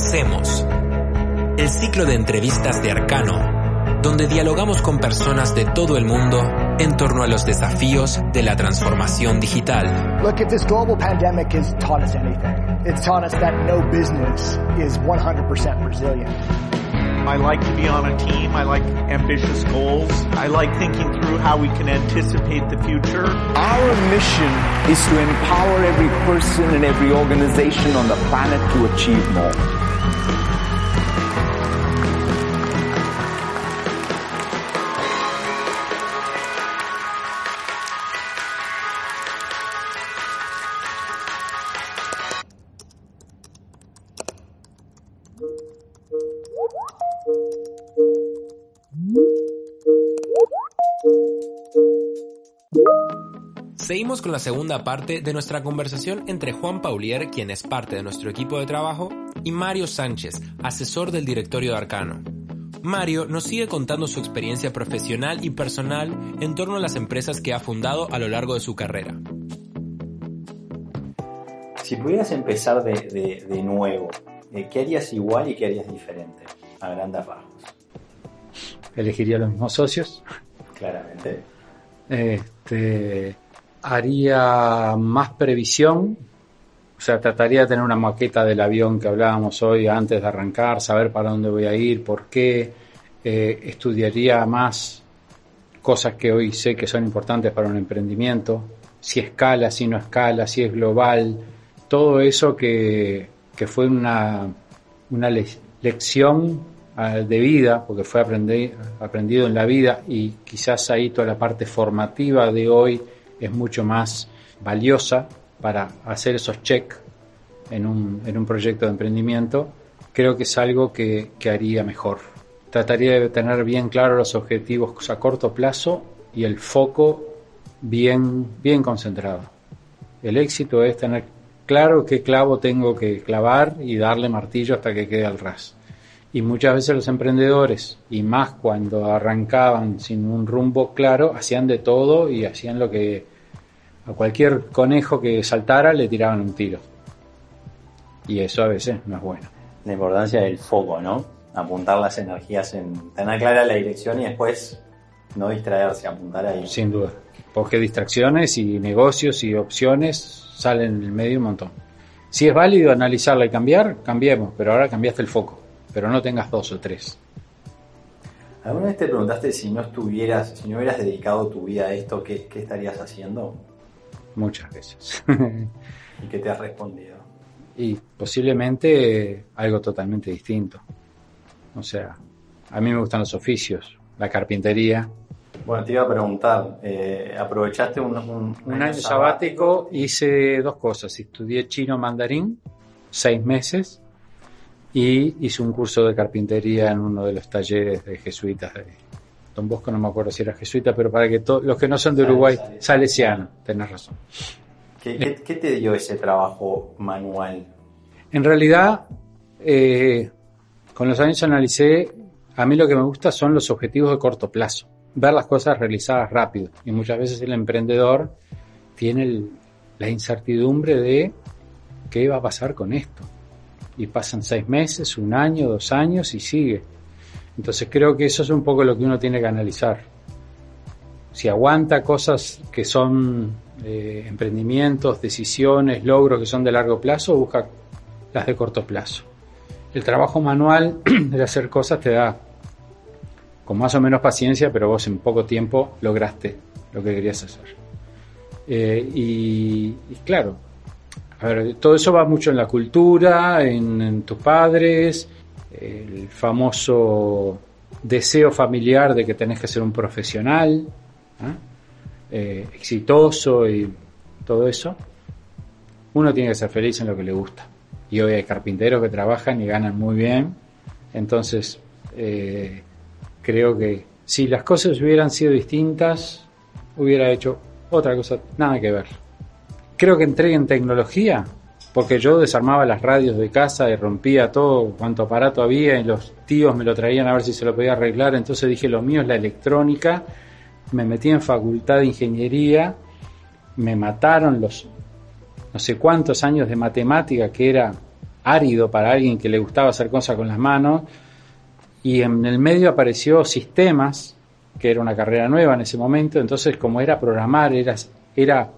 Conversemos. El ciclo de entrevistas de Arcano, donde dialogamos con personas de todo el mundo en torno a los desafíos de la transformación digital. Look, if this global pandemic has taught us anything, it's taught us that no business is 100% resilient. I like to be on a team. I like ambitious goals. I like thinking through how we can anticipate the future. Our mission is to empower every person and every organization on the planet to achieve more. Con la segunda parte de nuestra conversación entre Juan Paulier, quien es parte de nuestro equipo de trabajo, y Mario Sánchez, asesor del directorio de Arcano. Mario nos sigue contando su experiencia profesional y personal en torno a las empresas que ha fundado a lo largo de su carrera. Si pudieras empezar de, de- de nuevo, eh, ¿qué harías igual y qué harías diferente? A grandes rasgos, elegiría los mismos socios. claramente. Este, haría más previsión, o sea, trataría de tener una maqueta del avión que hablábamos hoy antes de arrancar, saber para dónde voy a ir, por qué, Eh, estudiaría más cosas que hoy sé que son importantes para un emprendimiento, si escala, si no escala, si es global, todo eso que, que fue una, una le- lección ah, de vida, porque fue aprendi- aprendido en la vida y quizás ahí toda la parte formativa de hoy es mucho más valiosa para hacer esos check en un, en un proyecto de emprendimiento, creo que es algo que, que haría mejor. Trataría de tener bien claros los objetivos a corto plazo y el foco bien, bien concentrado. El éxito es tener claro qué clavo tengo que clavar y darle martillo hasta que quede al ras. Y muchas veces los emprendedores, y más cuando arrancaban sin un rumbo claro, hacían de todo y hacían lo que a cualquier conejo que saltara le tiraban un tiro. Y eso a veces no es bueno. La importancia del foco, ¿no? Apuntar las energías en tener clara la dirección y después no distraerse, apuntar ahí. Sin duda. Porque distracciones y negocios y opciones salen en el medio un montón. Si es válido analizarla y cambiar, cambiemos, pero ahora cambiaste el foco. Pero no tengas dos o tres. ¿Alguna vez te preguntaste si no estuvieras, si no hubieras dedicado tu vida a esto, qué, qué estarías haciendo? Muchas veces. ¿Y qué te has respondido? y posiblemente algo totalmente distinto. O sea, a mí me gustan los oficios, la carpintería. Bueno, te iba a preguntar, eh, ¿aprovechaste un, un, Un año sabático hice dos cosas. Estudié chino mandarín, seis meses, y hice un curso de carpintería en uno de los talleres de jesuitas de Don Bosco, no me acuerdo si era jesuita, pero para que to- los que no son de Uruguay, Salesiano. salesiano, tenés razón. ¿Qué, qué, qué te dio ese trabajo manual? En realidad, eh, con los años analicé, a mí lo que me gusta son los objetivos de corto plazo, ver las cosas realizadas rápido. Y muchas veces el emprendedor tiene el- la incertidumbre de qué va a pasar con esto. Y pasan seis meses, un año, dos años y sigue. Entonces creo que eso es un poco lo que uno tiene que analizar. Si aguanta cosas que son eh, emprendimientos, decisiones, logros que son de largo plazo, busca las de corto plazo. El trabajo manual de hacer cosas te da con más o menos paciencia, pero vos en poco tiempo lograste lo que querías hacer. Eh, y, claro, todo eso va mucho en la cultura, en tus padres, el famoso deseo familiar de que tenés que ser un profesional, ¿ah? eh, exitoso y todo eso. Uno tiene que ser feliz en lo que le gusta. Y hoy hay carpinteros que trabajan y ganan muy bien. Entonces, eh, creo que si las cosas hubieran sido distintas, hubiera hecho otra cosa, nada que ver. Creo que entré en tecnología, porque yo desarmaba las radios de casa y rompía todo cuanto aparato había y los tíos me lo traían a ver si se lo podía arreglar. Entonces dije, lo mío es la electrónica. Me metí en facultad de ingeniería. Me mataron los no sé cuántos años de matemática que era árido para alguien que le gustaba hacer cosas con las manos. Y en el medio apareció sistemas, que era una carrera nueva en ese momento. Entonces, como era programar, era, era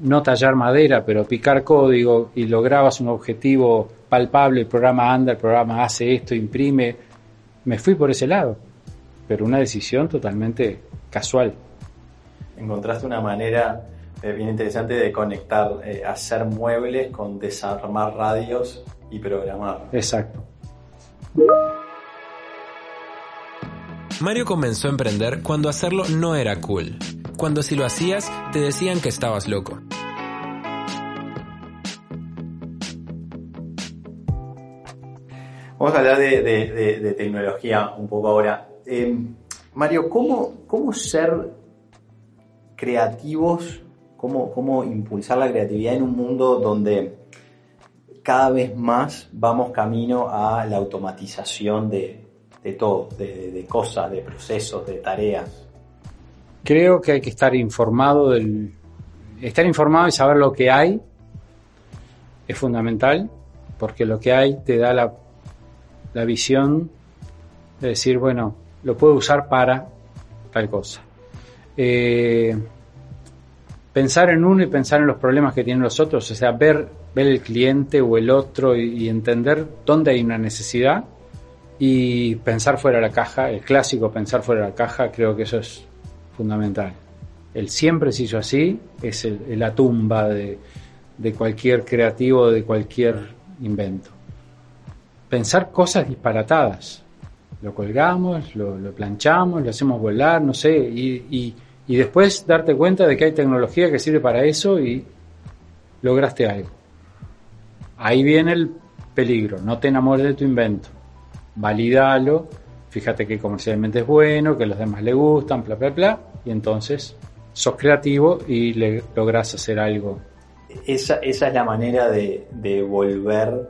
no tallar madera, pero picar código y lograbas un objetivo palpable, el programa anda, el programa hace esto, imprime, me fui por ese lado, pero una decisión totalmente casual. Encontraste una manera eh, bien interesante de conectar, eh, hacer muebles con desarmar radios y programar. Exacto. Mario comenzó a emprender cuando hacerlo no era cool. Cuando si lo hacías, te decían que estabas loco. Vamos a hablar de, tecnología un poco ahora. Eh, Mario, ¿cómo, ¿cómo ser creativos, cómo, cómo impulsar la creatividad en un mundo donde cada vez más vamos camino a la automatización de, todo, de, cosas, de procesos, de tareas? Creo que hay que estar informado del... Estar informado y saber lo que hay es fundamental, porque lo que hay te da la la visión de decir, bueno, lo puedo usar para tal cosa. Eh, pensar en uno y pensar en los problemas que tienen los otros, o sea, ver, ver el cliente o el otro y, entender dónde hay una necesidad y pensar fuera de la caja, el clásico pensar fuera de la caja, creo que eso es fundamental. El siempre se hizo así, es la tumba de, de cualquier creativo, de cualquier invento pensar cosas disparatadas. Lo colgamos, lo, planchamos, lo hacemos volar, no sé, y, y, después darte cuenta de que hay tecnología que sirve para eso y lograste algo. Ahí viene el peligro, no te enamores de tu invento, validalo, fíjate que comercialmente es bueno, que a los demás le gustan, bla, bla, bla, y entonces sos creativo y le logras hacer algo. Esa, esa es la manera de, de volver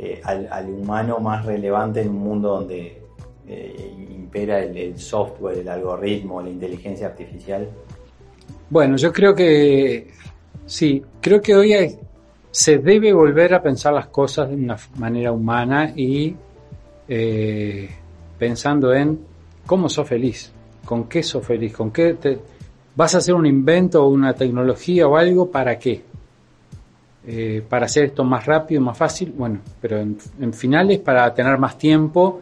eh, al, humano más relevante en un mundo donde eh, impera el, software, el algoritmo, la inteligencia artificial? Bueno, yo creo que sí, creo que hoy se debe volver a pensar las cosas de una manera humana y eh, pensando en cómo sos feliz, con qué sos feliz, con qué te, vas a hacer un invento o una tecnología o algo, ¿para qué? Eh, para hacer esto más rápido, más fácil, bueno, pero en, finales para tener más tiempo,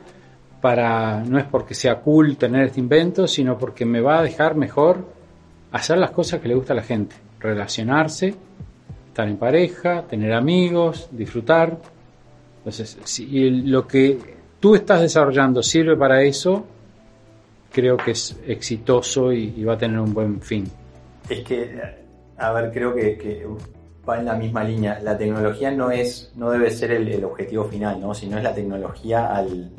para no es porque sea cool tener este invento, sino porque me va a dejar mejor hacer las cosas que le gusta a la gente, relacionarse, estar en pareja, tener amigos, disfrutar. Entonces, si lo que tú estás desarrollando sirve para eso, creo que es exitoso y, va a tener un buen fin. Es que, a ver, creo que va en la misma línea. La tecnología no es, no debe ser el, objetivo final, ¿no? Sino es la tecnología al,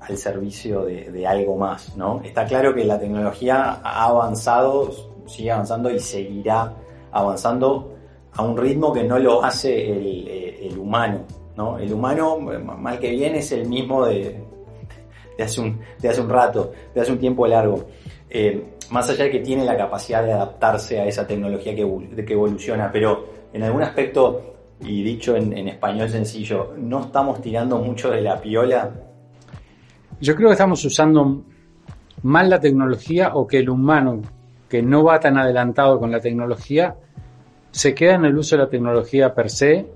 al servicio de, algo más, ¿no? Está claro que la tecnología ha avanzado, sigue avanzando y seguirá avanzando a un ritmo que no lo hace el, humano, ¿no? El humano, mal que bien, es el mismo de, de, hace, un, de hace un rato, de hace un tiempo largo. Eh, más allá de que tiene la capacidad de adaptarse a esa tecnología que, que evoluciona, pero en algún aspecto, y dicho en, español sencillo, ¿no estamos tirando mucho de la piola? Yo creo que estamos usando mal la tecnología o que el humano que no va tan adelantado con la tecnología se queda en el uso de la tecnología per se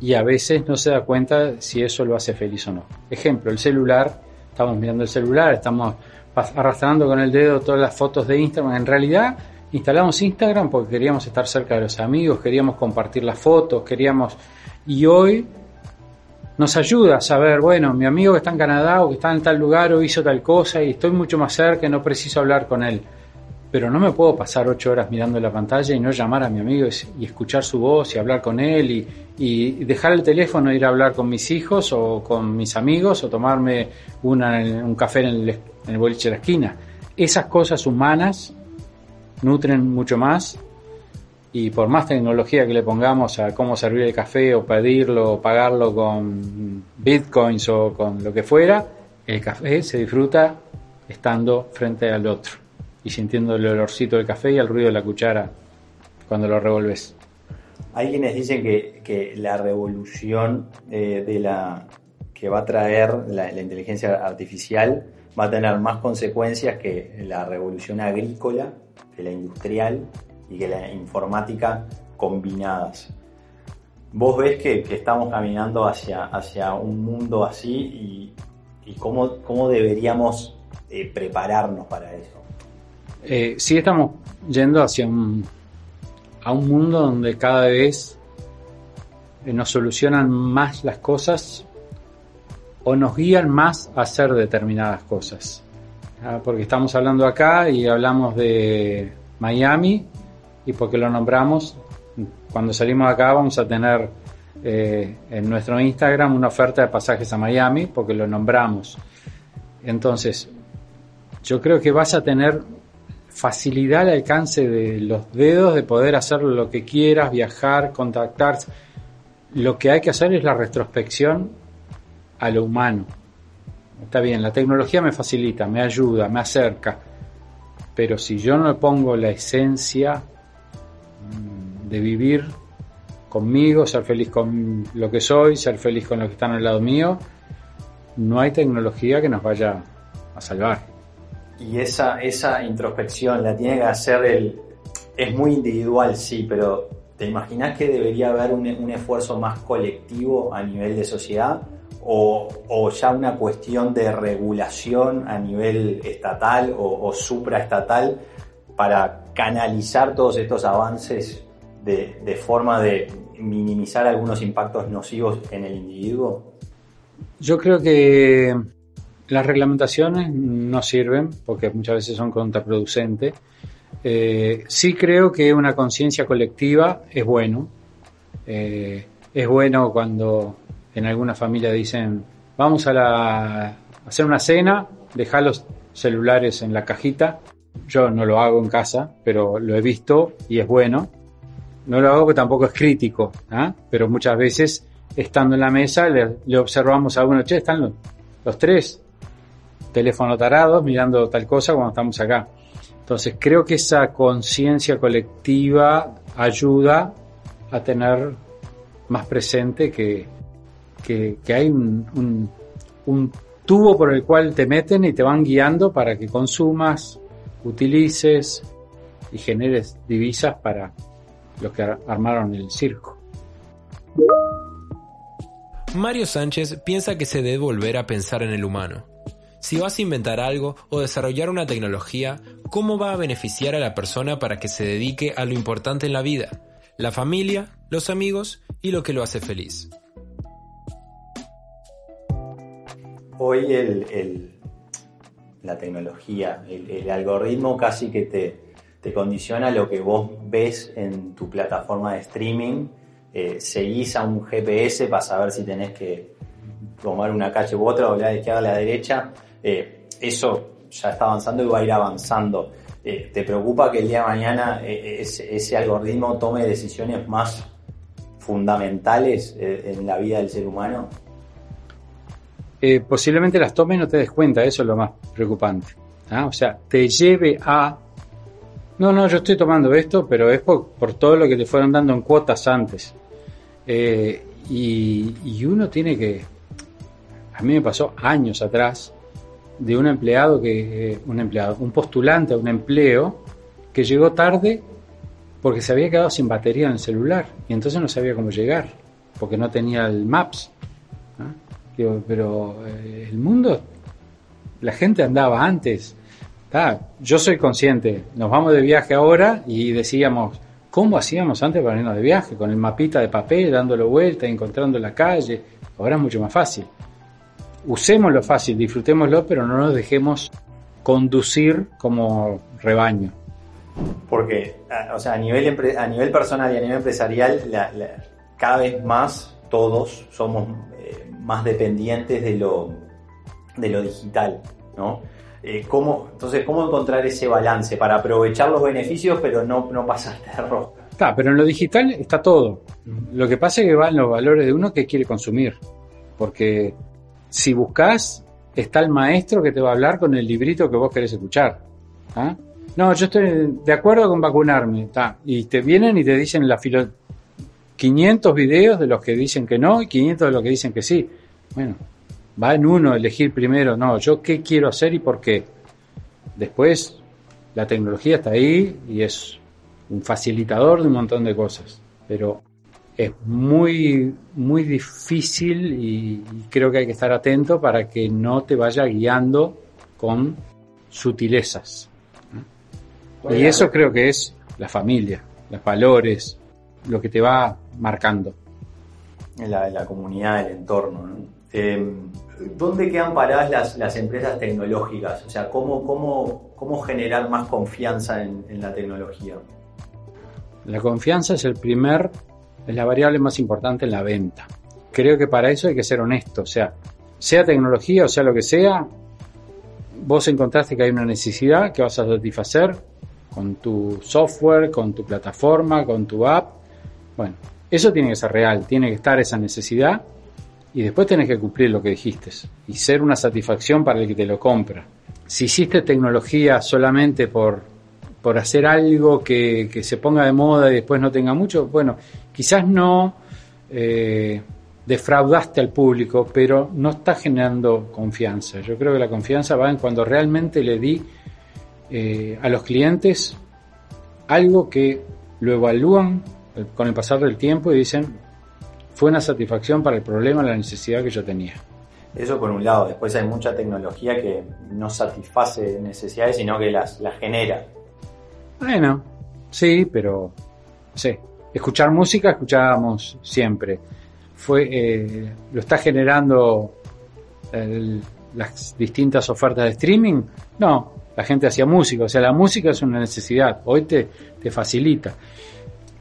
y a veces no se da cuenta si eso lo hace feliz o no. Ejemplo, el celular, estamos mirando el celular, estamos arrastrando con el dedo todas las fotos de Instagram. En realidad, instalamos Instagram porque queríamos estar cerca de los amigos, queríamos compartir las fotos, queríamos... Y hoy nos ayuda a saber, bueno, mi amigo que está en Canadá o que está en tal lugar o hizo tal cosa y estoy mucho más cerca y no preciso hablar con él. Pero no me puedo pasar ocho horas mirando la pantalla y no llamar a mi amigo y escuchar su voz y hablar con él y, y dejar el teléfono e ir a hablar con mis hijos o con mis amigos o tomarme una, un café en el, en el boliche de la esquina. Esas cosas humanas nutren mucho más y por más tecnología que le pongamos a cómo servir el café o pedirlo o pagarlo con bitcoins o con lo que fuera, el café se disfruta estando frente al otro y sintiendo el olorcito del café y el ruido de la cuchara cuando lo revolves. Hay quienes dicen que, que la revolución eh, de la que va a traer la, inteligencia artificial va a tener más consecuencias que la revolución agrícola, que la industrial y que la informática combinadas. ¿Vos ves que, que estamos caminando hacia, hacia un mundo así y, y cómo, cómo deberíamos eh, prepararnos para eso? Eh, sí estamos yendo hacia un, a un mundo donde cada vez eh, nos solucionan más las cosas o nos guían más a hacer determinadas cosas. Ah, Porque estamos hablando acá y hablamos de Miami y porque lo nombramos, cuando salimos acá vamos a tener eh, en nuestro Instagram una oferta de pasajes a Miami porque lo nombramos. Entonces, yo creo que vas a tener facilidad al alcance de los dedos de poder hacer lo que quieras, viajar, contactar. Lo que hay que hacer es la retrospección a lo humano. Está bien, la tecnología me facilita, me ayuda, me acerca, pero si yo no pongo la esencia mm, de vivir conmigo, ser feliz con lo que soy, ser feliz con los que están al lado mío, no hay tecnología que nos vaya a salvar. Y esa, esa introspección la tiene que hacer el... Es muy individual, sí, pero ¿te imaginas que debería haber un, un esfuerzo más colectivo a nivel de sociedad? O, o, ya una cuestión de regulación a nivel estatal o, o supraestatal para canalizar todos estos avances de, de, forma de minimizar algunos impactos nocivos en el individuo? Yo creo que las reglamentaciones no sirven porque muchas veces son contraproducentes. Eh, sí creo que una conciencia colectiva es bueno. Eh, es bueno cuando en alguna familia dicen vamos a, la, hacer una cena, dejar los celulares en la cajita. Yo no lo hago en casa, pero lo he visto y es bueno. No lo hago porque tampoco es crítico, ¿ah? pero muchas veces estando en la mesa le, observamos a uno, che, están los tres teléfono tarados mirando tal cosa cuando estamos acá. Entonces creo que esa conciencia colectiva ayuda a tener más presente que, que, hay un, un, un, tubo por el cual te meten y te van guiando para que consumas, utilices y generes divisas para los que armaron el circo. Mario Sánchez piensa que se debe volver a pensar en el humano. Si vas a inventar algo o desarrollar una tecnología, ¿cómo va a beneficiar a la persona para que se dedique a lo importante en la vida? La familia, los amigos y lo que lo hace feliz. Hoy la tecnología, el, algoritmo casi que te, te, condiciona lo que vos ves en tu plataforma de streaming. Eh, seguís a un GPS para saber si tenés que tomar una calle u otra, o la de izquierda a la derecha. Eh, eso ya está avanzando y va a ir avanzando. Eh, ¿Te preocupa que el día de mañana eh, ese, algoritmo tome decisiones más fundamentales en la vida del ser humano? posiblemente las tome y no te des cuenta, eso es lo más preocupante. ¿ah? O sea, te lleve a... No, no, yo estoy tomando esto, pero es por, por todo lo que te fueron dando en cuotas antes. Y, y uno tiene que... A mí me pasó años atrás, de un empleado que un empleado, un postulante a un empleo que llegó tarde porque se había quedado sin batería en el celular y entonces no sabía cómo llegar porque no tenía el Maps. pero eh, el mundo, la gente andaba antes. Ah, yo soy consciente, nos vamos de viaje ahora y decíamos, ¿cómo hacíamos antes para irnos de viaje? Con el mapita de papel, dándolo vuelta, encontrando la calle. Ahora es mucho más fácil usémoslo fácil, disfrutémoslo, pero no nos dejemos conducir como rebaño. Porque, o sea, a nivel, a nivel personal y a nivel empresarial, la, la, cada vez más todos somos eh, más dependientes de lo, de lo digital, ¿no? Eh, ¿cómo, entonces, ¿cómo encontrar ese balance para aprovechar los beneficios pero no, no pasarte de rosca? Está, pero en lo digital está todo. Lo que pasa es que van los valores de uno que quiere consumir. Porque si buscas, está el maestro que te va a hablar con el librito que vos querés escuchar. ¿ah? No, yo estoy de acuerdo con vacunarme. Y te vienen y te dicen la filo 500 videos de los que dicen que no y 500 de los que dicen que sí. Bueno, va en uno elegir primero, no, yo qué quiero hacer y por qué. Después, la tecnología está ahí y es un facilitador de un montón de cosas, pero es muy, muy difícil y creo que hay que estar atento para que no te vaya guiando con sutilezas. Y eso creo que es la familia, los valores, lo que te va marcando. La, la comunidad, el entorno. ¿no? Eh, ¿Dónde quedan paradas las, las, empresas tecnológicas? O sea, ¿cómo, cómo, cómo generar más confianza en, en, la tecnología? La confianza es el primer, es la variable más importante en la venta. Creo que para eso hay que ser honesto. O sea, sea tecnología o sea lo que sea, vos encontraste que hay una necesidad que vas a satisfacer con tu software, con tu plataforma, con tu app. Bueno, eso tiene que ser real, tiene que estar esa necesidad y después tenés que cumplir lo que dijiste y ser una satisfacción para el que te lo compra. Si hiciste tecnología solamente por, por hacer algo que, se ponga de moda y después no tenga mucho, bueno, quizás no eh, defraudaste al público, pero no está generando confianza. Yo creo que la confianza va en cuando realmente le di eh, a los clientes algo que lo evalúan con el pasar del tiempo y dicen, fue una satisfacción para el problema, la necesidad que yo tenía. Eso por un lado. Después hay mucha tecnología que no satisface necesidades, sino que las genera. Bueno, sí, pero sí. Escuchar música escuchábamos siempre. Fue, eh, lo está generando las distintas ofertas de streaming. No, la gente hacía música. O sea, la música es una necesidad. Hoy te, te facilita.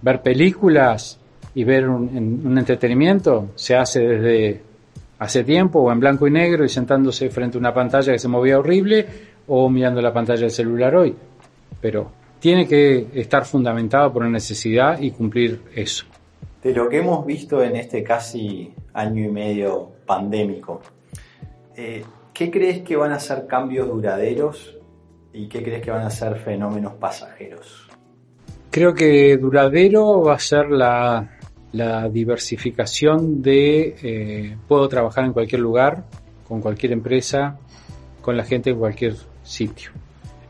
Ver películas y ver un, un, entretenimiento se hace desde hace tiempo o en blanco y negro y sentándose frente a una pantalla que se movía horrible o mirando la pantalla del celular hoy. Pero tiene que estar fundamentado por una necesidad y cumplir eso. De lo que hemos visto en este casi año y medio pandémico, eh, ¿qué crees que van a ser cambios duraderos y qué crees que van a ser fenómenos pasajeros? Creo que duradero va a ser la, la diversificación de eh, puedo trabajar en cualquier lugar, con cualquier empresa, con la gente en cualquier sitio.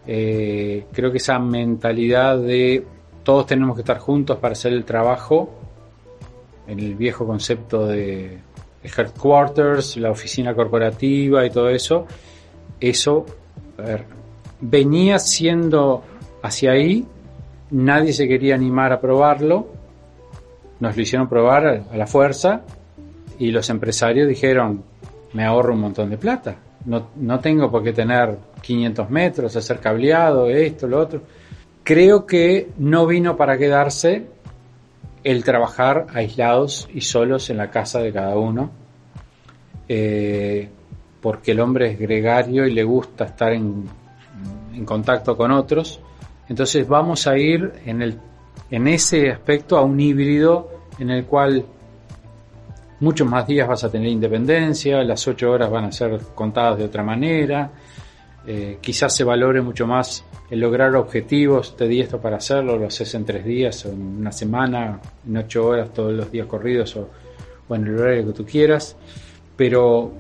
Eh, creo que esa mentalidad de todos tenemos que estar juntos para hacer el trabajo, en el viejo concepto de headquarters, la oficina corporativa y todo eso, eso venía siendo hacia ahí, nadie se quería animar a probarlo, nos lo hicieron probar a la fuerza y los empresarios dijeron, me ahorro un montón de plata, no, no tengo por qué tener 500 metros, hacer cableado, esto, lo otro. Creo que no vino para quedarse el trabajar aislados y solos en la casa de cada uno, eh, porque el hombre es gregario y le gusta estar en, en contacto con otros. Entonces vamos a ir en, el, en ese aspecto a un híbrido en el cual muchos más días vas a tener independencia, las ocho horas van a ser contadas de otra manera, eh, quizás se valore mucho más el lograr objetivos, te di esto para hacerlo, lo haces en tres días o en una semana, en ocho horas, todos los días corridos o, o en el horario que tú quieras, pero,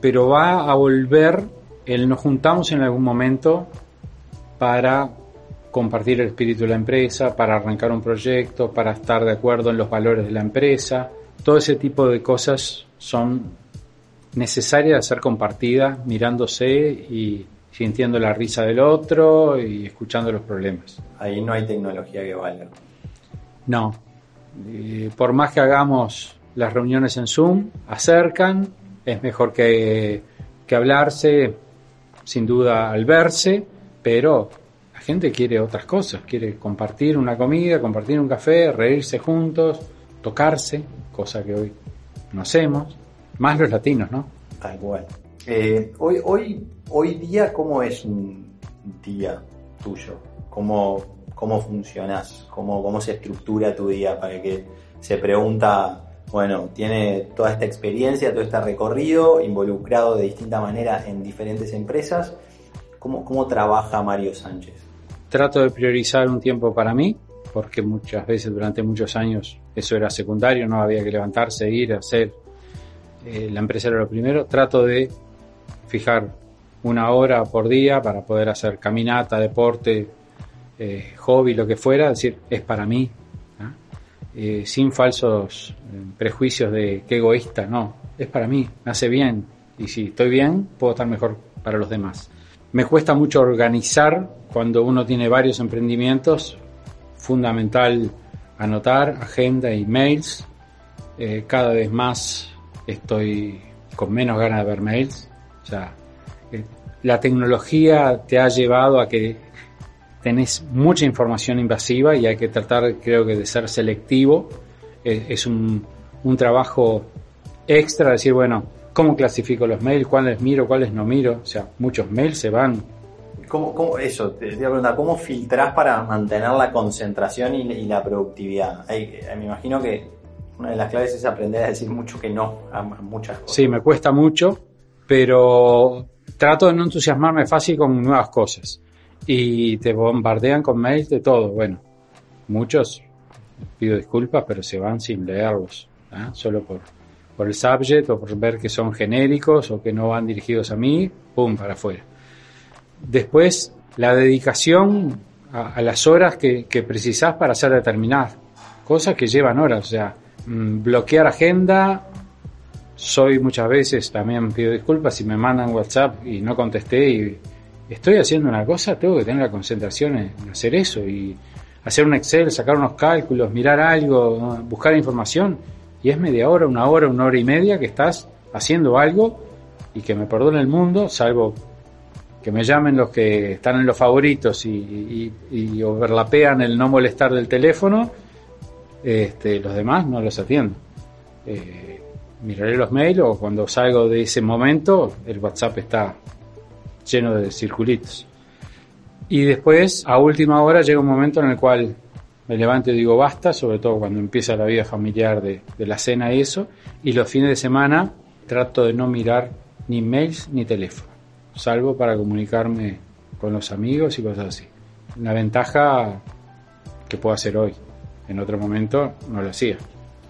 pero va a volver el nos juntamos en algún momento para compartir el espíritu de la empresa, para arrancar un proyecto, para estar de acuerdo en los valores de la empresa. Todo ese tipo de cosas son necesarias de ser compartidas mirándose y sintiendo la risa del otro y escuchando los problemas. Ahí no hay tecnología que valga. No. Y por más que hagamos las reuniones en Zoom, acercan, es mejor que, que hablarse, sin duda al verse, pero la gente quiere otras cosas, quiere compartir una comida, compartir un café, reírse juntos, tocarse, cosa que hoy no hacemos, más los latinos, ¿no? Tal cual. Eh, hoy, hoy, hoy día, ¿cómo es un día tuyo? ¿Cómo, cómo funcionas? ¿Cómo, ¿Cómo se estructura tu día para que se pregunta, bueno, tiene toda esta experiencia, todo este recorrido, involucrado de distinta manera en diferentes empresas? ¿Cómo, cómo trabaja Mario Sánchez? Trato de priorizar un tiempo para mí, porque muchas veces durante muchos años eso era secundario, no había que levantarse, ir, hacer. Eh, la empresa era lo primero. Trato de fijar una hora por día para poder hacer caminata, deporte, eh, hobby, lo que fuera, es decir, es para mí, eh, sin falsos prejuicios de qué egoísta, no, es para mí, me hace bien, y si estoy bien, puedo estar mejor para los demás. Me cuesta mucho organizar cuando uno tiene varios emprendimientos, fundamental anotar, agenda, emails, cada vez más estoy con menos ganas de ver mails, o sea, la tecnología te ha llevado a que tenés mucha información invasiva y hay que tratar, creo que, de ser selectivo. Es, un, un, trabajo extra, decir, bueno, ¿cómo clasifico los mails? ¿Cuáles miro? ¿Cuáles no miro? O sea, muchos mails se van. ¿Cómo, cómo eso, te, te preguntar, ¿cómo filtrás para mantener la concentración y, y la productividad? Hay, me imagino que una de las claves es aprender a decir mucho que no a muchas cosas. Sí, me cuesta mucho, pero trato de no entusiasmarme fácil con nuevas cosas y te bombardean con mails de todo. Bueno, muchos, pido disculpas, pero se van sin leerlos, ¿ah? solo por, por el subject o por ver que son genéricos o que no van dirigidos a mí, ¡pum!, para afuera. Después, la dedicación a, las horas que, que para hacer determinadas cosas que llevan horas, o sea, mm, bloquear agenda, soy muchas veces, también pido disculpas si me mandan WhatsApp y no contesté y estoy haciendo una cosa, tengo que tener la concentración en hacer eso y hacer un Excel, sacar unos cálculos, mirar algo, buscar información. Y es media hora, una hora, una hora y media que estás haciendo algo y que me perdone el mundo, salvo que me llamen los que están en los favoritos y, y, overlapean el no molestar del teléfono, este, los demás no los atiendo. Eh, miraré los mails o cuando salgo de ese momento el WhatsApp está lleno de circulitos. Y después, a última hora, llega un momento en el cual me levanto y digo basta, sobre todo cuando empieza la vida familiar de, la cena y eso, y los fines de semana trato de no mirar ni mails ni teléfono, salvo para comunicarme con los amigos y cosas así. Una ventaja que puedo hacer hoy, en otro momento no lo hacía.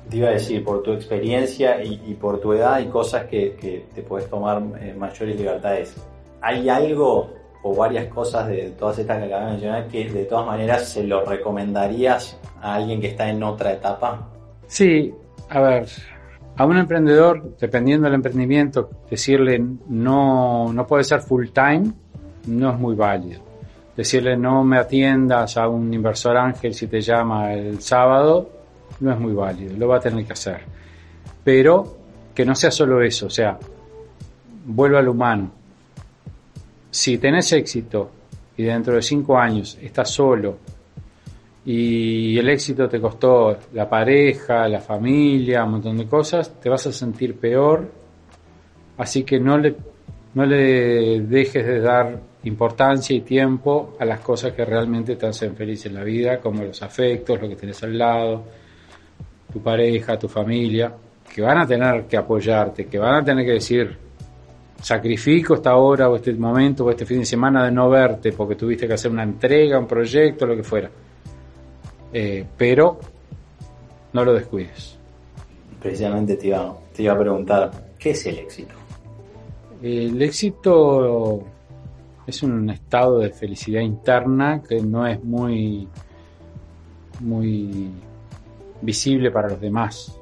Te iba a decir, por tu experiencia y, por tu edad hay cosas que, te puedes tomar eh, mayores libertades ¿Hay algo o varias cosas de todas estas que acabas de mencionar que de todas maneras se lo recomendarías a alguien que está en otra etapa? Sí, a ver, a un emprendedor, dependiendo del emprendimiento, decirle no, no puede ser full time, no es muy válido. Decirle no me atiendas a un inversor ángel si te llama el sábado, no es muy válido, lo va a tener que hacer. Pero que no sea solo eso, o sea, vuelva al humano si tenés éxito y dentro de cinco años estás solo y el éxito te costó la pareja, la familia, un montón de cosas, te vas a sentir peor. Así que no le, no le dejes de dar importancia y tiempo a las cosas que realmente te hacen feliz en la vida, como los afectos, lo que tenés al lado, tu pareja, tu familia, que van a tener que apoyarte, que van a tener que decir, sacrifico esta hora o este momento o este fin de semana de no verte porque tuviste que hacer una entrega, un proyecto, lo que fuera. Eh, pero no lo descuides. Precisamente te iba, te iba a preguntar, ¿qué es el éxito? El éxito es un estado de felicidad interna que no es muy, muy visible para los demás.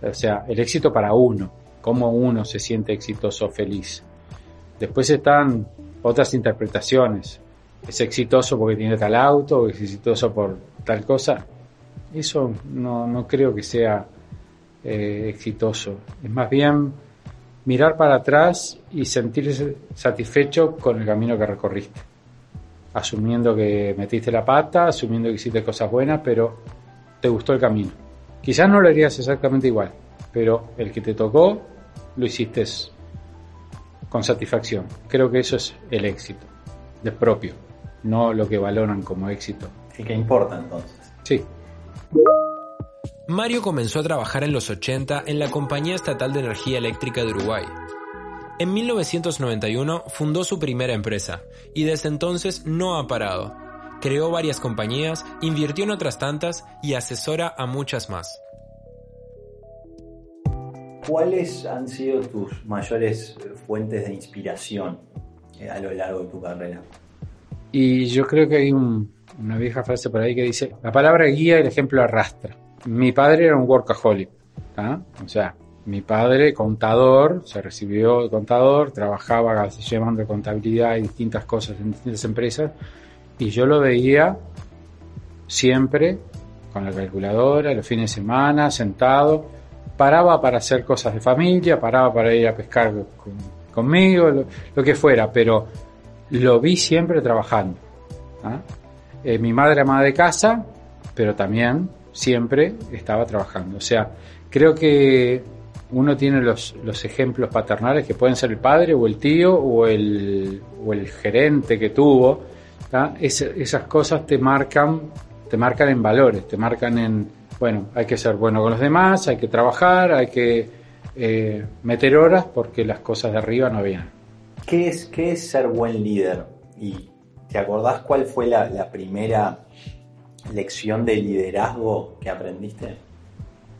O sea, el éxito para uno cómo uno se siente exitoso o feliz. Después están otras interpretaciones. Es exitoso porque tiene tal auto, es exitoso por tal cosa. Eso no, creo que sea eh, exitoso. Es más bien mirar para atrás y sentirse satisfecho con el camino que recorriste. Asumiendo que metiste la pata, asumiendo que hiciste cosas buenas, pero te gustó el camino. Quizás no lo harías exactamente igual, pero el que te tocó lo hiciste con satisfacción. Creo que eso es el éxito, de propio, no lo que valoran como éxito. ¿Y qué importa entonces? Sí. Mario comenzó a trabajar en los 80 en la Compañía Estatal de Energía Eléctrica de Uruguay. En 1991 fundó su primera empresa y desde entonces no ha parado creó varias compañías, invirtió en otras tantas y asesora a muchas más. ¿Cuáles han sido tus mayores fuentes de inspiración eh, a lo largo de tu carrera? Y yo creo que hay un- una vieja frase por ahí que dice, la palabra guía el ejemplo arrastra. Mi padre era un workaholic, ¿tá? o sea, mi padre contador, se recibió de contador, trabajaba llevando contabilidad y distintas cosas en distintas empresas, y yo lo veía siempre con la calculadora, los fines de semana, sentado, paraba para hacer cosas de familia, paraba para ir a pescar con- conmigo, lo, lo que fuera, pero lo vi siempre trabajando. ¿ah? Eh, mi madre ama de casa, pero también siempre estaba trabajando. O sea, creo que uno tiene los, los ejemplos paternales que pueden ser el padre o el tío o el, o el gerente que tuvo. esas cosas te marcan, te marcan en valores, te marcan en, bueno, hay que ser bueno con los demás, hay que trabajar, hay que eh, meter horas porque las cosas de arriba no vienen. ¿Qué es, qué es ser buen líder? ¿Y te acordás cuál fue la, primera lección de liderazgo que aprendiste?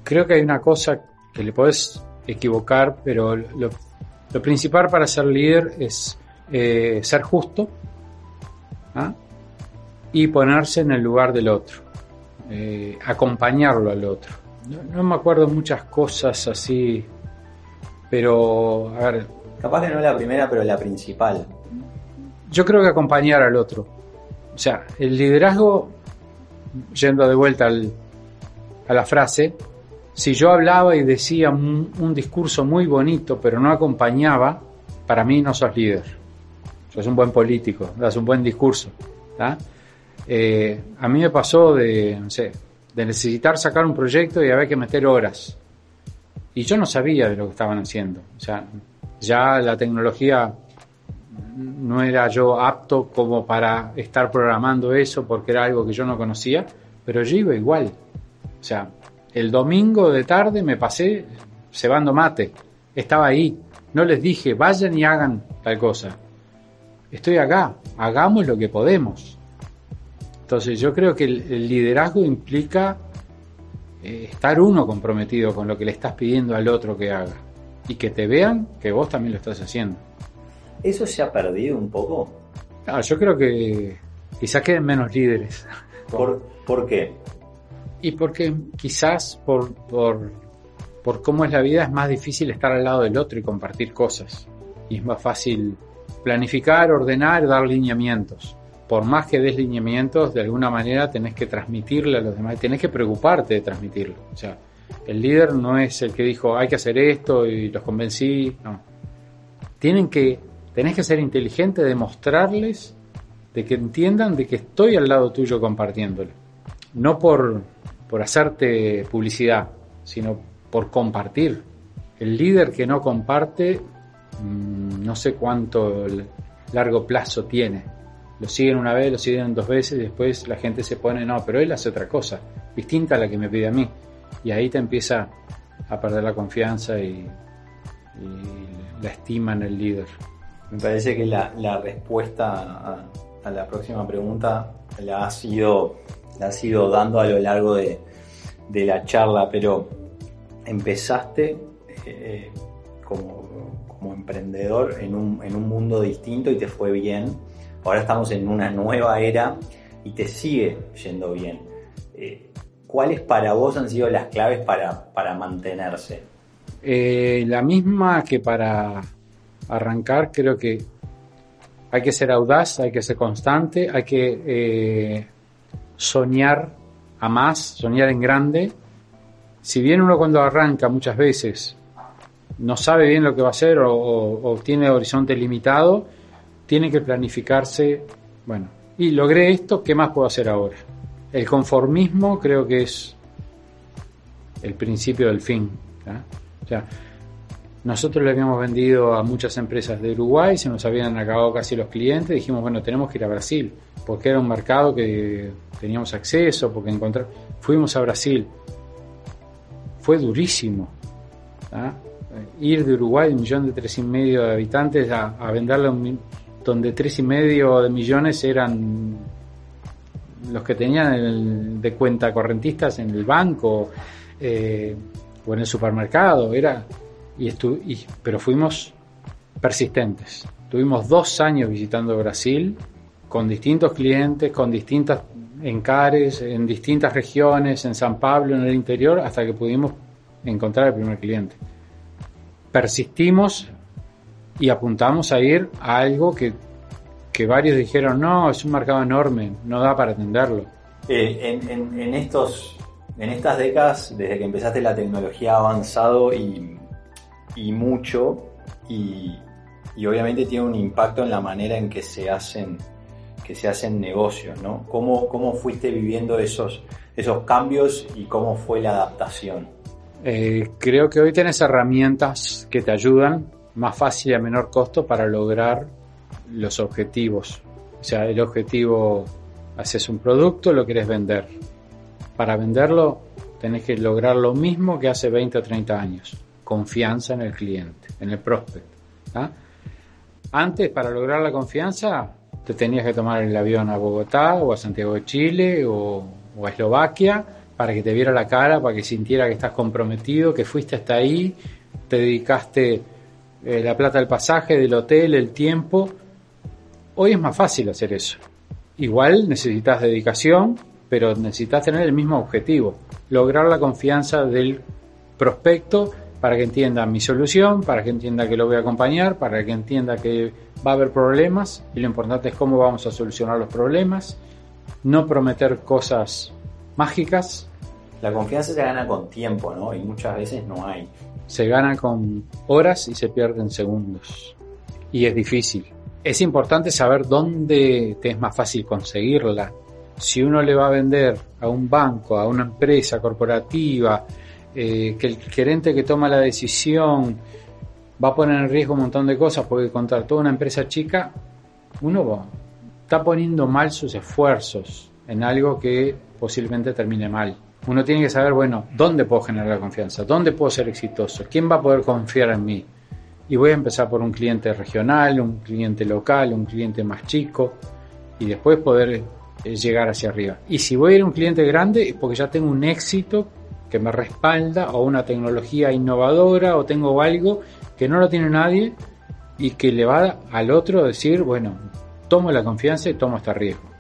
creo que hay una cosa que le podés equivocar, pero lo, principal para ser líder es eh, ser justo ¿ah? y ponerse en el lugar del otro, eh, acompañarlo al otro. No, me acuerdo muchas cosas así, pero Capaz que no la primera, pero la principal. yo creo que acompañar al otro. O sea, el liderazgo, yendo de vuelta al- a la frase, si yo hablaba y decía un, discurso muy bonito, pero no acompañaba, para mí no sos líder. Sos un buen político, das un buen discurso. Eh, a mí me pasó de, no sé, de necesitar sacar un proyecto y había que meter horas. Y yo no sabía de lo que estaban haciendo. O sea, ya la tecnología no era yo apto como para estar programando eso porque era algo que yo no conocía, pero yo iba igual. O sea, el domingo de tarde me pasé cebando mate. Estaba ahí. No les dije, vayan y hagan tal cosa. Estoy acá. Hagamos lo que podemos. Entonces yo creo que el, liderazgo implica eh, estar uno comprometido con lo que le estás pidiendo al otro que haga. Y que te vean que vos también lo estás haciendo. ¿Eso se ha perdido un poco? Ah, yo creo que quizás queden menos líderes. ¿Por, ¿por qué? Y porque quizás por, por, por cómo es la vida es más difícil estar al lado del otro y compartir cosas. Y es más fácil planificar, ordenar, dar lineamientos. Por más que des lineamientos, de alguna manera tenés que transmitirle a los demás, tenés que preocuparte de transmitirlo. O sea, el líder no es el que dijo hay que hacer esto y los convencí, no. Tienen que, tenés que ser inteligente, demostrarles de que entiendan de que estoy al lado tuyo compartiéndolo. No por, por hacerte publicidad, sino por compartir. El líder que no comparte, mm, no sé cuánto largo plazo tiene. Lo siguen una vez, lo siguen dos veces y después la gente se pone, no, pero él hace otra cosa, distinta a la que me pide a mí. Y ahí te empieza a perder la confianza y, la estima en el líder. Me parece que la, respuesta a, la próxima pregunta la has ido, la dando a lo largo de, la charla, pero empezaste eh, como, como emprendedor en un, en un mundo distinto y te fue bien. Ahora estamos en una nueva era y te sigue yendo bien. Eh, ¿Cuáles para vos han sido las claves para, para mantenerse? Eh, la misma que para arrancar, creo que hay que ser audaz, hay que ser constante, hay que eh, soñar a más, soñar en grande. Si bien uno cuando arranca muchas veces no sabe bien lo que va a hacer o, tiene horizonte limitado, tiene que planificarse, bueno, y logré esto, ¿qué más puedo hacer ahora? El conformismo creo que es el principio del fin. O sea, nosotros le habíamos vendido a muchas empresas de Uruguay, se nos habían acabado casi los clientes, dijimos, bueno, tenemos que ir a Brasil, porque era un mercado que teníamos acceso, porque encontrar... Fuimos a Brasil. Fue durísimo. Ir de Uruguay, un millón de tres y medio de habitantes, a, venderle un donde tres y medio de millones eran los que tenían el, de cuenta correntistas en el banco eh, o en el supermercado, era y, estu y pero fuimos persistentes. Tuvimos dos años visitando Brasil con distintos clientes, con distintas encares, en distintas regiones, en San Pablo, en el interior, hasta que pudimos encontrar el primer cliente. Persistimos y apuntamos a ir a algo que, que varios dijeron, no, es un mercado enorme, no da para atenderlo. Eh, en, en, en, estos, en estas décadas, desde que empezaste la tecnología ha avanzado y, y mucho, y, y obviamente tiene un impacto en la manera en que se hacen que se hacen negocios, ¿no? ¿Cómo, cómo fuiste viviendo esos, esos cambios y cómo fue la adaptación? Eh, creo que hoy tienes herramientas que te ayudan más fácil y a menor costo para lograr los objetivos. O sea, el objetivo, haces un producto, lo quieres vender. Para venderlo tenés que lograr lo mismo que hace 20 o 30 años. Confianza en el cliente, en el prospect. ¿ah? Antes, para lograr la confianza, te tenías que tomar el avión a Bogotá o a Santiago de Chile o, a Eslovaquia para que te viera la cara, para que sintiera que estás comprometido, que fuiste hasta ahí, te dedicaste eh, la plata del pasaje, del hotel, el tiempo. Hoy es más fácil hacer eso. Igual necesitas dedicación, pero necesitas tener el mismo objetivo, lograr la confianza del prospecto para que entienda mi solución, para que entienda que lo voy a acompañar, para que entienda que va a haber problemas y lo importante es cómo vamos a solucionar los problemas, no prometer cosas mágicas. La confianza se gana con tiempo, ¿no? Y muchas veces no hay. Se gana con horas y se pierde en segundos. Y es difícil. Es importante saber dónde te es más fácil conseguirla. Si uno le va a vender a un banco, a una empresa corporativa, eh, que el gerente que toma la decisión va a poner en riesgo un montón de cosas porque contra toda una empresa chica, uno está poniendo mal sus esfuerzos en algo que posiblemente termine mal. Uno tiene que saber, bueno, ¿dónde puedo generar confianza? ¿Dónde puedo ser exitoso? ¿Quién va a poder confiar en mí? Y voy a empezar por un cliente regional, un cliente local, un cliente más chico y después poder eh, llegar hacia arriba. Y si voy a ir a un cliente grande, es porque ya tengo un éxito que me respalda o una tecnología innovadora o tengo algo que no lo tiene nadie y que le va al otro a decir, bueno, tomo la confianza y tomo este riesgo.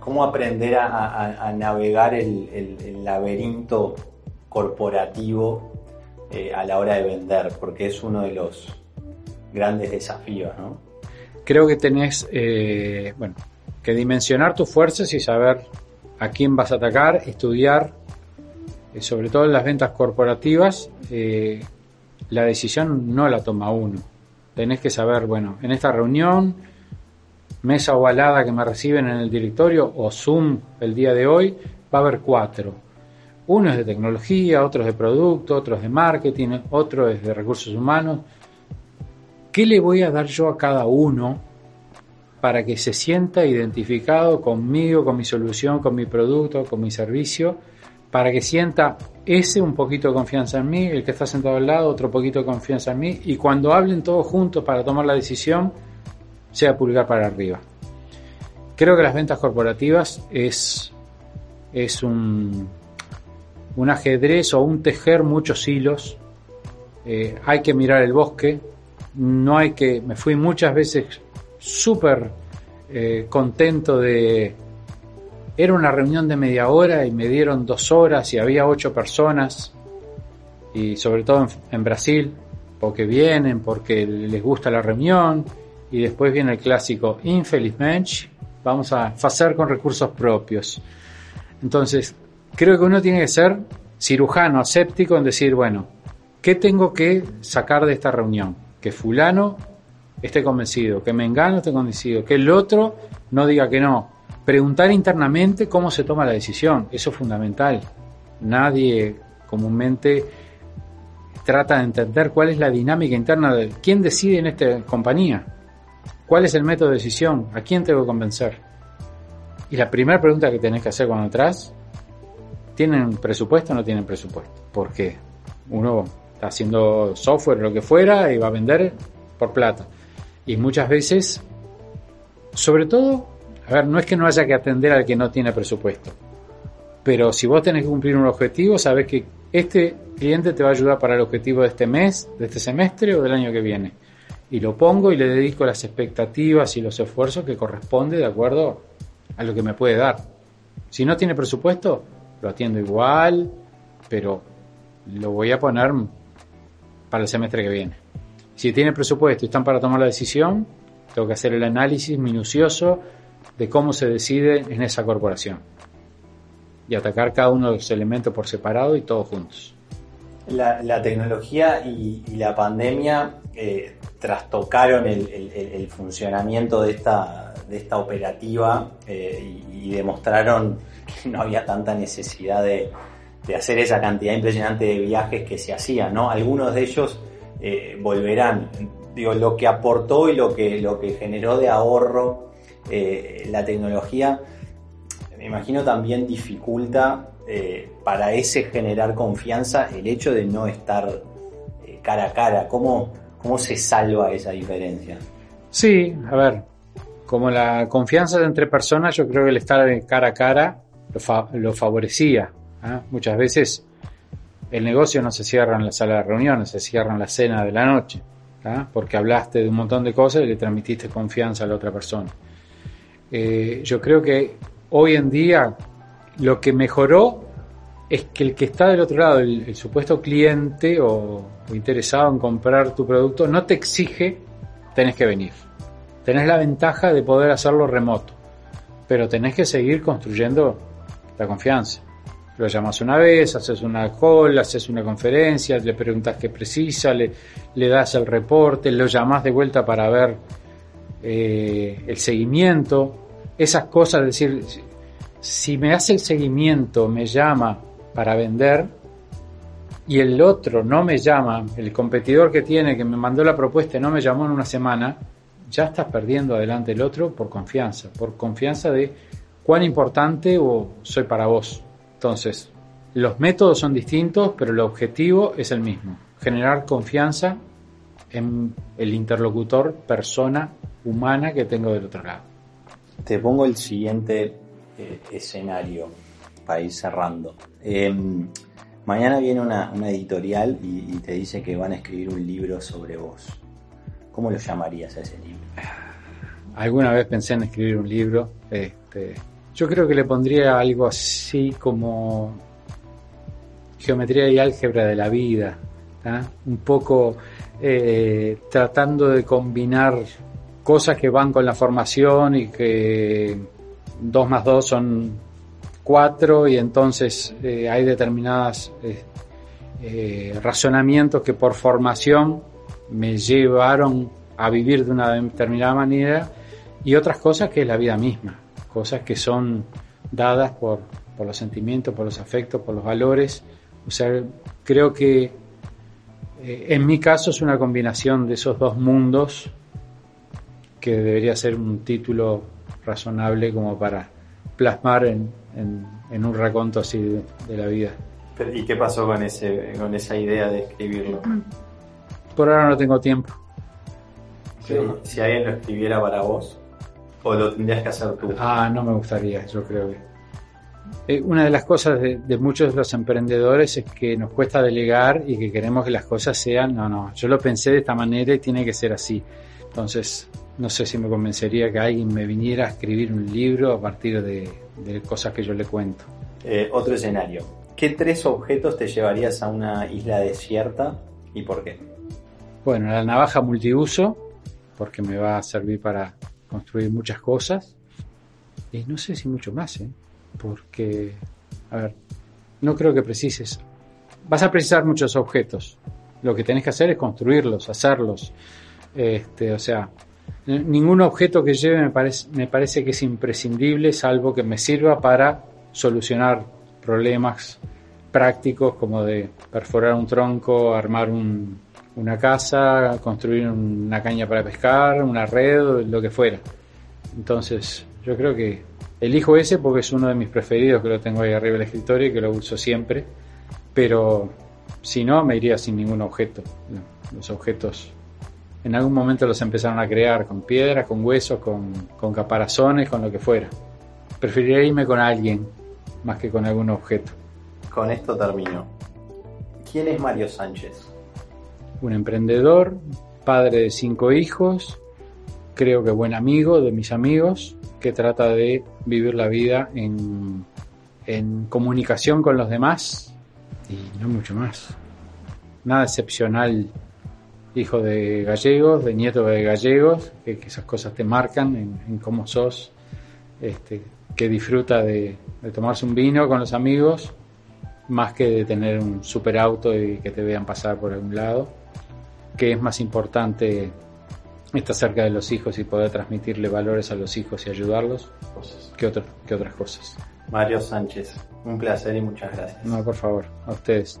¿Cómo aprender a, navegar el, laberinto corporativo eh, a la hora de vender? Porque es uno de los grandes desafíos, ¿no? Creo que tenés, eh, bueno, que dimensionar tus fuerzas y saber a quién vas a atacar, estudiar eh, sobre todo en las ventas corporativas, eh, la decisión no la toma uno. Tenés que saber, bueno, en esta reunión, mesa ovalada que me reciben en el directorio o Zoom el día de hoy, va a haber cuatro. Uno es de tecnología, otro es de producto, otro es de marketing, otro es de recursos humanos. ¿Qué le voy a dar yo a cada uno para que se sienta identificado conmigo, con mi solución, con mi producto, con mi servicio? para que sienta ese un poquito de confianza en mí, el que está sentado al lado otro poquito de confianza en mí y cuando hablen todos juntos para tomar la decisión sea pulgar para arriba. Creo que las ventas corporativas es, es un, un ajedrez o un tejer muchos hilos. Eh, hay que mirar el bosque. No hay que. Me fui muchas veces súper eh, contento de, era una reunión de media hora y me dieron dos horas y había ocho personas y sobre todo en, Brasil porque vienen, porque les gusta la reunión y después viene el clásico infelizmente vamos a hacer con recursos propios. Entonces, creo que uno tiene que ser cirujano, aséptico en decir, bueno, ¿qué tengo que sacar de esta reunión? Que fulano esté convencido, que Mengano esté convencido, que el otro no diga que no, Preguntar internamente cómo se toma la decisión, eso es fundamental. Nadie comúnmente trata de entender cuál es la dinámica interna de quién decide en esta compañía, cuál es el método de decisión, a quién tengo que convencer. Y la primera pregunta que tenés que hacer cuando entras, ¿tienen presupuesto o no tienen presupuesto? Porque uno está haciendo software lo que fuera y va a vender por plata. Y muchas veces, sobre todo a ver, no es que no haya que atender al que no tiene presupuesto, pero si vos tenés que cumplir un objetivo, sabes que este cliente te va a ayudar para el objetivo de este mes, de este semestre o del año que viene. Y lo pongo y le dedico las expectativas y los esfuerzos que corresponde de acuerdo a lo que me puede dar. Si no tiene presupuesto, lo atiendo igual, pero lo voy a poner para el semestre que viene. Si tiene presupuesto y están para tomar la decisión, tengo que hacer el análisis minucioso de cómo se decide en esa corporación y atacar cada uno de los elementos por separado y todos juntos. La, tecnología y, la pandemia eh, trastocaron el, funcionamiento de esta, de esta operativa eh, y, demostraron que no había tanta necesidad de, hacer esa cantidad impresionante de viajes que se hacían, ¿no? Algunos de ellos eh, volverán. Digo, lo que aportó y lo que, lo que generó de ahorro la tecnología me imagino también dificulta eh, para ese generar confianza el hecho de no estar eh, cara a cara. ¿Cómo, ¿Cómo se salva esa diferencia? Sí, a ver, como la confianza entre personas, yo creo que el estar cara a cara lo, favorecía. ¿Ah? Muchas veces el negocio no se cierra en la sala de reuniones, se cierra en la cena de la noche, porque hablaste de un montón de cosas y le transmitiste confianza a la otra persona. Eh, yo creo que hoy en día lo que mejoró es que el que está del otro lado, el, supuesto cliente o, interesado en comprar tu producto, no te exige tenés que venir. Tenés la ventaja de poder hacerlo remoto, pero tenés que seguir construyendo la confianza. Lo llamas una vez, haces una call, haces una conferencia, le preguntas qué precisa, le, das el reporte, lo llamas de vuelta para ver eh, el seguimiento esas cosas, es decir, si me hace el seguimiento, me llama para vender y el otro no me llama, el competidor que tiene, que me mandó la propuesta y no me llamó en una semana, ya estás perdiendo adelante el otro por confianza, por confianza de cuán importante o soy para vos. Entonces, los métodos son distintos, pero el objetivo es el mismo, generar confianza en el interlocutor, persona humana que tengo del otro lado. Te pongo el siguiente eh, escenario para ir cerrando. Em, mañana viene una, editorial y, te dice que van a escribir un libro sobre vos. ¿Cómo lo llamarías a ese libro? Alguna vez pensé en escribir un libro. Este, yo creo que le pondría algo así como geometría y álgebra de la vida. Un poco eh, tratando de combinar cosas que van con la formación y que 2 más 2 son 4 y entonces eh, hay determinados eh, eh, razonamientos que por formación me llevaron a vivir de una determinada manera y otras cosas que es la vida misma, cosas que son dadas por, por los sentimientos, por los afectos, por los valores. O sea, creo que en mi caso es una combinación de esos dos mundos que debería ser un título razonable como para plasmar en, un raconto así de, la vida. ¿Y qué pasó con, ese, con esa idea de escribirlo? Por ahora no tengo tiempo. Si, alguien lo escribiera para vos, o lo tendrías que hacer tú. Ah, no me gustaría, yo creo que. Eh, una de las cosas de, de, muchos de los emprendedores es que nos cuesta delegar y que queremos que las cosas sean, no, no, yo lo pensé de esta manera y tiene que ser así. Entonces, no sé si me convencería que alguien me viniera a escribir un libro a partir de, cosas que yo le cuento. Eh, otro escenario. ¿Qué tres objetos te llevarías a una isla desierta y por qué? Bueno, la navaja multiuso, porque me va a servir para construir muchas cosas. Y no sé si mucho más, ¿eh? porque, a ver, no creo que precises. Vas a precisar muchos objetos. Lo que tenés que hacer es construirlos, hacerlos. Este, o sea, Ningún objeto que lleve me parece, me parece que es imprescindible, salvo que me sirva para solucionar problemas prácticos como de perforar un tronco, armar una casa, construir una caña para pescar, una red, lo que fuera. Entonces, yo creo que elijo ese porque es uno de mis preferidos, que lo tengo ahí arriba del escritorio y que lo uso siempre. Pero si no, me iría sin ningún objeto. Los objetos En algún momento los empezaron a crear con piedras, con huesos, con, con caparazones, con lo que fuera. Preferiría irme con alguien más que con algún objeto. Con esto termino. ¿Quién es Mario Sánchez? Un emprendedor, padre de cinco hijos, creo que buen amigo de mis amigos, que trata de vivir la vida en, comunicación con los demás y no mucho más. Nada excepcional, hijo de gallegos, de nieto de gallegos, que, esas cosas te marcan en, cómo sos, este, que disfruta de, de tomarse un vino con los amigos, más que de tener un super auto y que te vean pasar por algún lado, que es más importante estar cerca de los hijos y poder transmitirle valores a los hijos y ayudarlos que, otras que otras cosas. Mario Sánchez, un placer y muchas gracias. No, por favor, a ustedes.